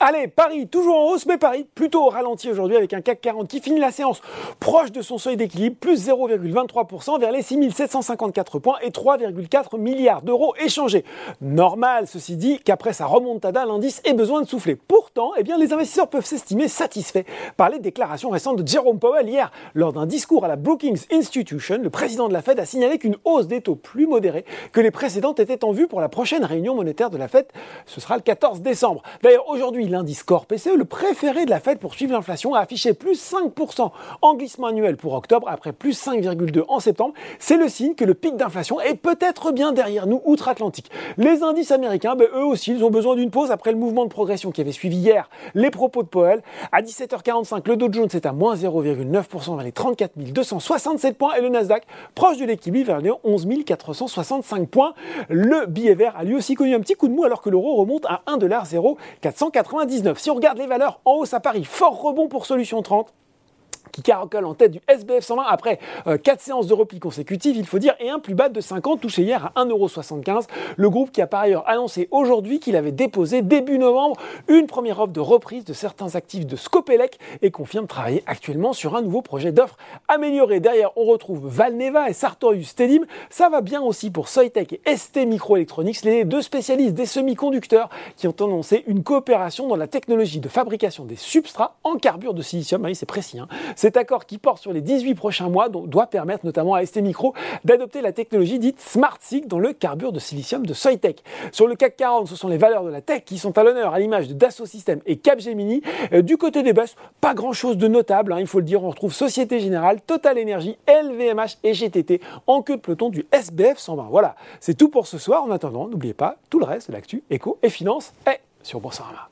Allez, Paris, toujours en hausse, mais Paris plutôt au ralenti aujourd'hui avec un CAC 40 qui finit la séance proche de son seuil d'équilibre, plus 0,23% vers les 6754 points et 3,4 milliards d'euros échangés. Normal, ceci dit, qu'après sa remontada, l'indice ait besoin de souffler. Pourtant, eh bien, les investisseurs peuvent s'estimer satisfaits par les déclarations récentes de Jerome Powell hier. Lors d'un discours à la Brookings Institution, le président de la Fed a signalé qu'une hausse des taux plus modérée que les précédentes était en vue pour la prochaine réunion monétaire de la Fed. Ce sera le 14 décembre. D'ailleurs, aujourd'hui, l'indice Core PCE, le préféré de la Fed pour suivre l'inflation, a affiché plus 5% en glissement annuel pour octobre après plus 5,2 en septembre. C'est le signe que le pic d'inflation est peut-être bien derrière nous outre-Atlantique. Les indices américains, ben, eux aussi, ils ont besoin d'une pause après le mouvement de progression qui avait suivi hier les propos de Powell. À 17h45, le Dow Jones est à moins 0,9% vers les 34 267 points et le Nasdaq proche de l'équilibre vers les 11 465 points. Le billet vert a lui aussi connu un petit coup de mou alors que l'euro remonte à 1,0480 si on regarde les valeurs en hausse à Paris, fort rebond pour Solution 30 qui caracole en tête du SBF 120 après 4 euh, séances de repli consécutives, il faut dire, et un plus bas de 50 touché hier à 1,75€. Le groupe qui a par ailleurs annoncé aujourd'hui qu'il avait déposé début novembre une première offre de reprise de certains actifs de Scopelec et confirme travailler actuellement sur un nouveau projet d'offre amélioré. Derrière, on retrouve Valneva et Sartorius Stedim. Ça va bien aussi pour Soitec et ST Microelectronics, les deux spécialistes des semi-conducteurs qui ont annoncé une coopération dans la technologie de fabrication des substrats en carbure de silicium. Ah oui, c'est précis. Hein. Cet accord qui porte sur les 18 prochains mois doit permettre notamment à ST Micro d'adopter la technologie dite SmartSiC dans le carbure de silicium de Soitec. Sur le CAC 40, ce sont les valeurs de la tech qui sont à l'honneur à l'image de Dassault Systèmes et Capgemini. Euh, du côté des baisses, pas grand chose de notable, hein, il faut le dire, on retrouve Société Générale, Total Energy, LVMH et GTT en queue de peloton du SBF 120. Voilà, c'est tout pour ce soir. En attendant, n'oubliez pas, tout le reste de l'actu, éco et finance est sur Boursorama.